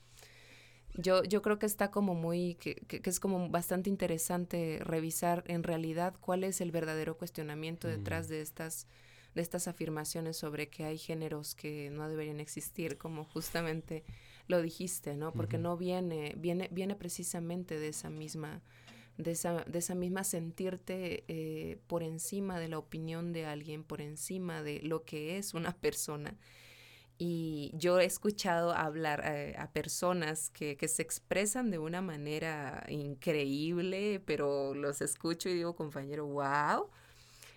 yo, yo creo que está como muy, que, es como bastante interesante revisar en realidad cuál es el verdadero cuestionamiento detrás de estas de estas afirmaciones sobre que hay géneros que no deberían existir, como justamente lo dijiste, ¿no? Porque no viene, viene, viene precisamente de esa misma, de esa, de esa misma sentirte eh, por encima de la opinión de alguien, por encima de lo que es una (laughs) persona. Y yo he escuchado hablar eh, a personas que, que se expresan de una manera increíble, pero los escucho y digo, compañero, wow.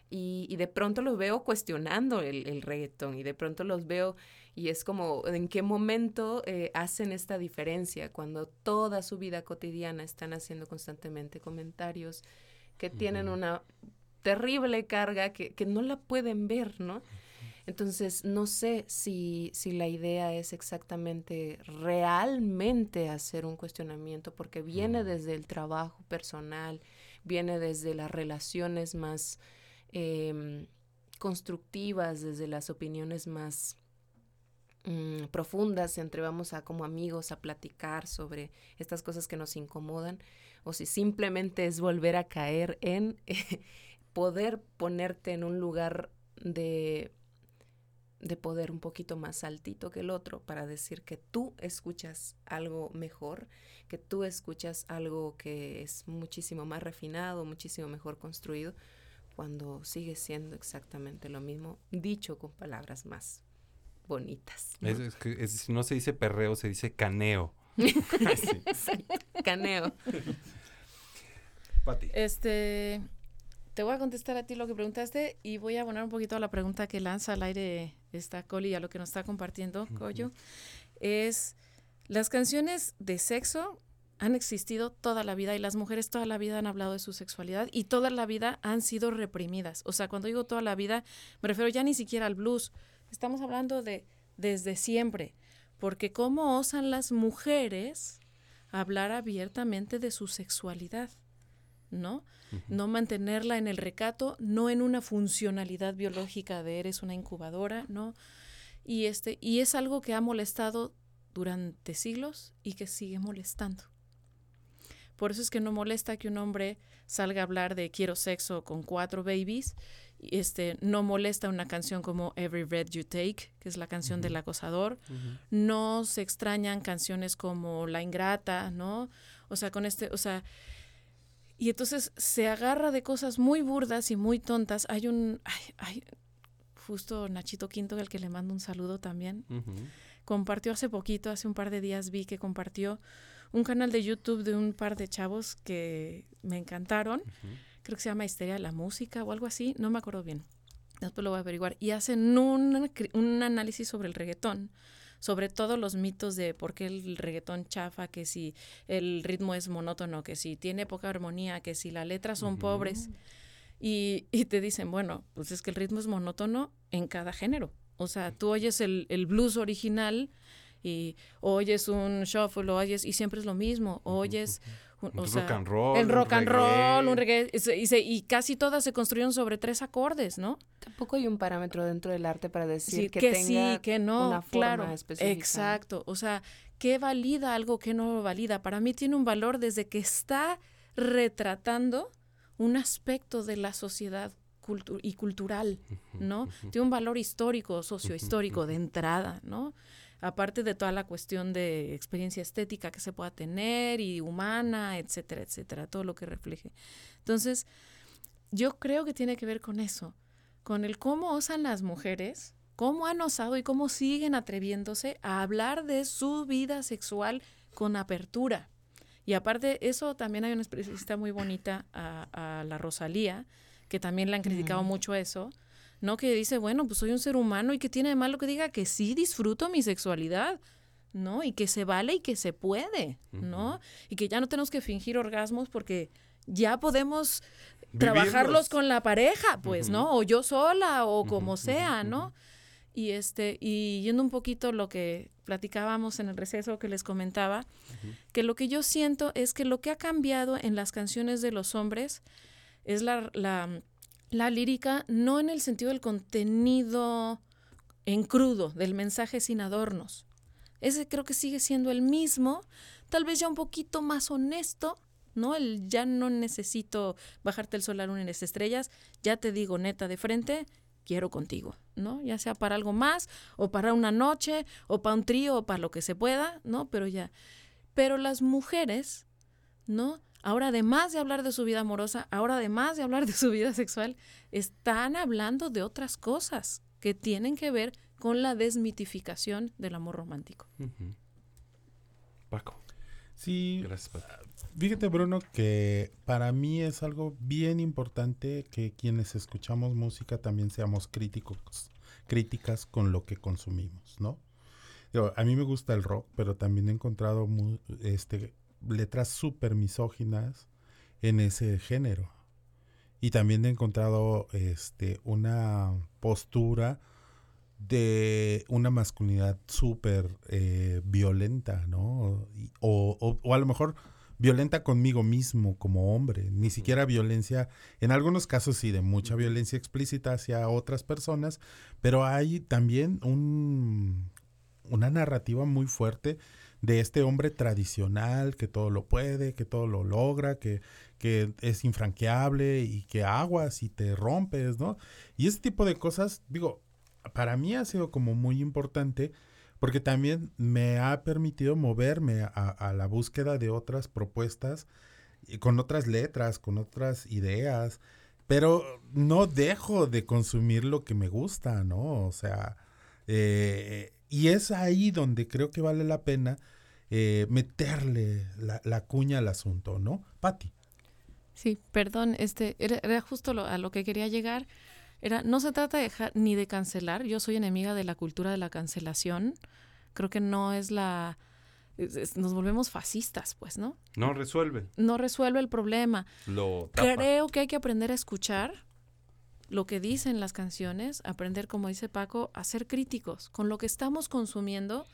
Y, y de pronto los veo cuestionando el, el reggaetón y de pronto los veo y es como en qué momento eh, hacen esta diferencia cuando toda su vida cotidiana están haciendo constantemente comentarios que tienen una terrible carga que, que no la pueden ver, ¿no? Entonces, no sé si, si la idea es exactamente realmente hacer un cuestionamiento, porque viene desde el trabajo personal, viene desde las relaciones más em, constructivas, desde las opiniones más mm, profundas entre vamos a como amigos a platicar sobre estas cosas que nos incomodan o si simplemente es volver a caer en (laughs) poder ponerte en un lugar de de poder un poquito más altito que el otro para decir que tú escuchas algo mejor, que tú escuchas algo que es muchísimo más refinado, muchísimo mejor construido, cuando sigue siendo exactamente lo mismo, dicho con palabras más bonitas. ¿no? Es, que no se dice perreo, se dice caneo. (laughs) (laughs) caneo. Pati. Este, te voy a contestar a ti lo que preguntaste y voy a abonar un poquito a la pregunta que lanza al aire esta Coli a lo que nos está compartiendo Coyo. Es las canciones de sexo han existido toda la vida y las mujeres toda la vida han hablado de su sexualidad y toda la vida han sido reprimidas. O sea, cuando digo toda la vida, me refiero ya ni siquiera al blues. Estamos hablando de desde siempre. Porque cómo osan las mujeres hablar abiertamente de su sexualidad, ¿no? No mantenerla en el recato, no en una funcionalidad biológica de eres una incubadora, ¿no? Y este y es algo que ha molestado durante siglos y que sigue molestando. Por eso es que no molesta que un hombre salga a hablar de quiero sexo con cuatro babies. Este, no molesta una canción como Every Red You Take, que es la canción del acosador. No se extrañan canciones como La Ingrata, ¿no? O sea, con este, o sea, y entonces se agarra de cosas muy burdas y muy tontas. Hay un, ay, justo Nachito Quinto, el que le mando un saludo también, compartió hace poquito, hace un par de días vi que compartió un canal de YouTube de un par de chavos que me encantaron. Creo que se llama Histeria de la Música o algo así, no me acuerdo bien. Después lo voy a averiguar. Y hacen un, un análisis sobre el reggaetón sobre todos los mitos de por qué el reggaetón chafa, que si el ritmo es monótono, que si tiene poca armonía, que si las letras son pobres. Y, y, te dicen, bueno, pues es que el ritmo es monótono en cada género. O sea, tú oyes el, el blues original y oyes un shuffle, oyes, y siempre es lo mismo, oyes... o sea, rock and roll, el rock and roll, un reggae, y, y, casi todas se construyeron sobre tres acordes, ¿no? Tampoco hay un parámetro dentro del arte para decir que, tenga sí, que no, una forma claro, específica. Exacto, o sea, ¿qué valida algo que no valida? Para mí tiene un valor desde que está retratando un aspecto de la sociedad y cultural, ¿no? Tiene un valor histórico, sociohistórico de entrada, ¿no? Aparte de toda la cuestión de experiencia estética que se pueda tener y humana, etcétera, etcétera, todo lo que refleje. Entonces, yo creo que tiene que ver con eso, con el cómo osan las mujeres, cómo han osado y cómo siguen atreviéndose a hablar de su vida sexual con apertura. Y aparte, eso también hay una especialista muy bonita a, la Rosalía, que también le han criticado mucho eso, ¿no? Que dice, bueno, pues soy un ser humano y que tiene de malo que diga que sí disfruto mi sexualidad, ¿no? Y que se vale y que se puede, ¿no? Y que ya no tenemos que fingir orgasmos porque ya podemos trabajarlos con la pareja, pues, ¿no? O yo sola o como sea, ¿no? Y este, y yendo un poquito lo que platicábamos en el receso que les comentaba, que lo que yo siento es que lo que ha cambiado en las canciones de los hombres es la, la la lírica no en el sentido del contenido en crudo, del mensaje sin adornos. Ese creo que sigue siendo el mismo, tal vez ya un poquito más honesto, ¿no? El ya no necesito bajarte el sol, la luna y las estrellas, ya te digo neta de frente, quiero contigo, ¿no? Ya sea para algo más, o para una noche, o para un trío, o para lo que se pueda, ¿no? Pero ya. Pero las mujeres, ¿no? Ahora, además de hablar de su vida amorosa, ahora además de hablar de su vida sexual, están hablando de otras cosas que tienen que ver con la desmitificación del amor romántico. Paco. Sí. Gracias, Fíjate, Bruno, que para mí es algo bien importante que quienes escuchamos música también seamos críticos, críticas con lo que consumimos, ¿no? a mí me gusta el rock, pero también he encontrado este, letras súper misóginas en ese género. Y también he encontrado este, una postura de una masculinidad súper eh, violenta, ¿no? O, o, a lo mejor violenta conmigo mismo como hombre, ni siquiera violencia, en algunos casos sí, de mucha violencia explícita hacia otras personas, pero hay también un una narrativa muy fuerte de este hombre tradicional que todo lo puede, que todo lo logra, que, que es infranqueable y que aguas y te rompes, ¿no? Y ese tipo de cosas, digo, para mí ha sido como muy importante porque también me ha permitido moverme a, la búsqueda de otras propuestas con otras letras, con otras ideas, pero no dejo de consumir lo que me gusta, ¿no? O sea, eh, y es ahí donde creo que vale la pena eh, meterle la, la, cuña al asunto, ¿no? Patti. Sí, perdón, este era, era justo lo, a lo que quería llegar. Era, no se trata de ni de cancelar. Yo soy enemiga de la cultura de la cancelación. Creo que no es la, nos volvemos fascistas, pues, ¿no? No resuelve. No resuelve el problema. Lo tapa. Creo que hay que aprender a escuchar lo que dicen las canciones, aprender, como dice Paco, a ser críticos con lo que estamos consumiendo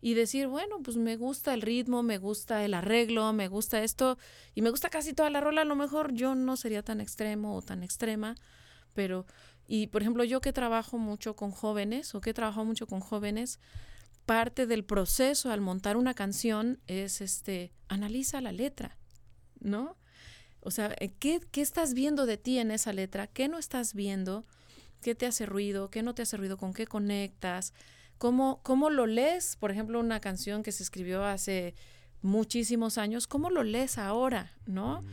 y decir, bueno, pues me gusta el ritmo, me gusta el arreglo, me gusta esto y me gusta casi toda la rola. A lo mejor yo no sería tan extremo o tan extrema, pero, y por ejemplo, yo que trabajo mucho con jóvenes o que he trabajado mucho con jóvenes, parte del proceso al montar una canción es este, analiza la letra, ¿no? O sea, eh, ¿qué, ¿qué, estás viendo de ti en esa letra? ¿Qué no estás viendo? ¿Qué te hace ruido? ¿Qué no te hace ruido? ¿Con qué conectas? ¿Cómo, cómo lo lees? Por ejemplo, una canción que se escribió hace muchísimos años, ¿cómo lo lees ahora? ¿No?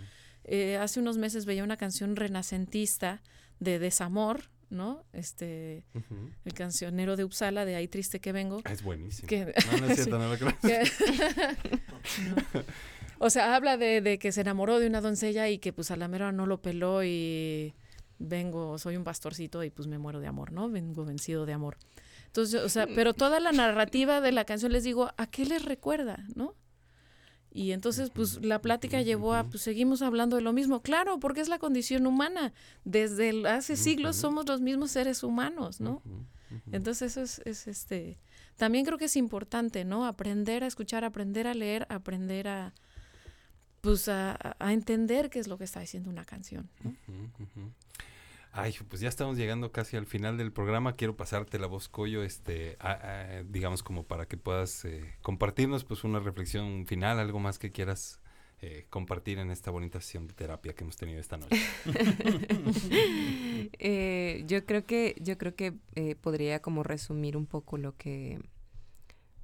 Eh, hace unos meses veía una canción renacentista de desamor, ¿no? Este, uh -huh. el cancionero de Uppsala, de Ahí triste que vengo. Ah, es buenísimo. Que, no, no es cierto, no lo creo. (laughs) Que, no. (laughs) O sea, habla de, de, que se enamoró de una doncella y que pues a la mera no lo peló y vengo, soy un pastorcito y pues me muero de amor, ¿no? Vengo vencido de amor. Entonces, o sea, pero toda la narrativa de la canción les digo, ¿a qué les recuerda, no? Y entonces, pues la plática llevó a, pues seguimos hablando de lo mismo. Claro, porque es la condición humana. Desde el, hace siglos somos los mismos seres humanos, ¿no? Entonces, eso es, es, este. También creo que es importante, ¿no? Aprender a escuchar, aprender a leer, aprender a. Pues a, a entender qué es lo que está diciendo una canción. ¿no? Ay, pues ya estamos llegando casi al final del programa. Quiero pasarte la voz, Coyo, este, a, a, digamos como para que puedas eh, compartirnos pues una reflexión final, algo más que quieras eh, compartir en esta bonita sesión de terapia que hemos tenido esta noche. (laughs) eh, yo creo que, yo creo que eh, podría como resumir un poco lo que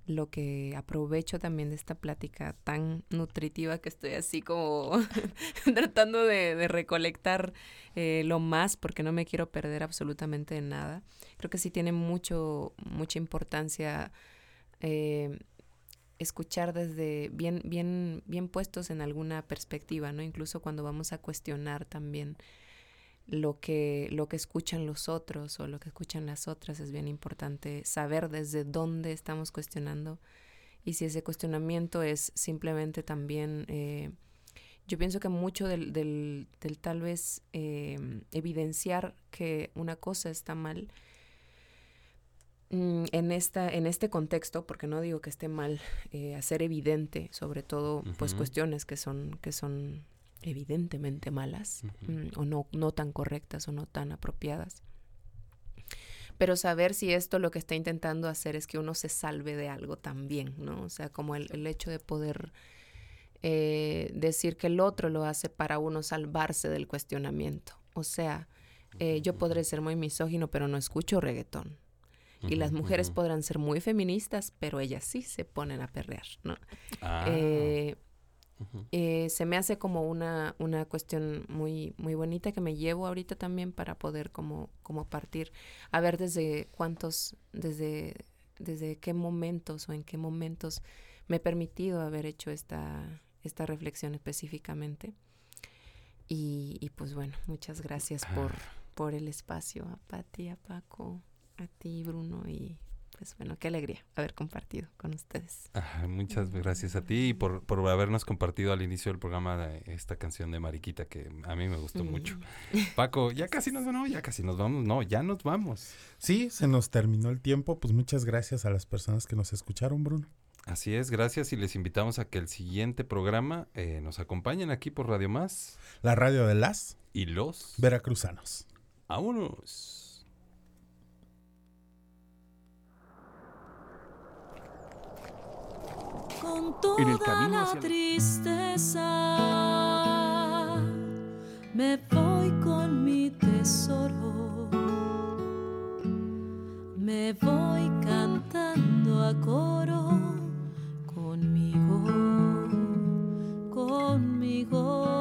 lo que aprovecho también de esta plática tan nutritiva que estoy así como (laughs) tratando de, recolectar eh, lo más porque no me quiero perder absolutamente de nada. Creo que sí tiene mucho, mucha importancia eh, escuchar desde bien, bien, bien puestos en alguna perspectiva, ¿no? Incluso cuando vamos a cuestionar también lo que, lo que escuchan los otros o lo que escuchan las otras, es bien importante saber desde dónde estamos cuestionando y si ese cuestionamiento es simplemente también, eh, yo pienso que mucho del, del, del tal vez eh, evidenciar que una cosa está mal mm, en, esta, en este contexto, porque no digo que esté mal, eh, hacer evidente sobre todo uh -huh. pues cuestiones que son, que son evidentemente malas uh -huh. o no, no tan correctas o no tan apropiadas. Pero saber si esto lo que está intentando hacer es que uno se salve de algo también, ¿no? O sea, como el, el hecho de poder eh, decir que el otro lo hace para uno salvarse del cuestionamiento. O sea, eh, yo podré ser muy misógino, pero no escucho reggaetón. Y las mujeres podrán ser muy feministas, pero ellas sí se ponen a perrear, ¿no? Ah. Eh, Uh -huh. eh, se me hace como una, una cuestión muy, muy bonita que me llevo ahorita también para poder como, como partir a ver desde cuántos, desde, desde qué momentos o en qué momentos me he permitido haber hecho esta, esta reflexión específicamente. Y, y pues bueno, muchas gracias por, por el espacio, a Patti, a Paco, a ti, Bruno, y pues bueno, qué alegría haber compartido con ustedes. Ah, muchas gracias a ti y por, por, habernos compartido al inicio del programa esta canción de Mariquita que a mí me gustó mm. mucho. Paco, ya casi nos no, ya casi nos vamos, no, ya nos vamos. Sí, se nos terminó el tiempo, pues muchas gracias a las personas que nos escucharon, Bruno. Así es, gracias y les invitamos a que el siguiente programa eh, nos acompañen aquí por Radio Más. La radio de las y los veracruzanos. Vámonos. Con toda la tristeza me voy con mi tesoro. Me voy cantando a coro conmigo, conmigo.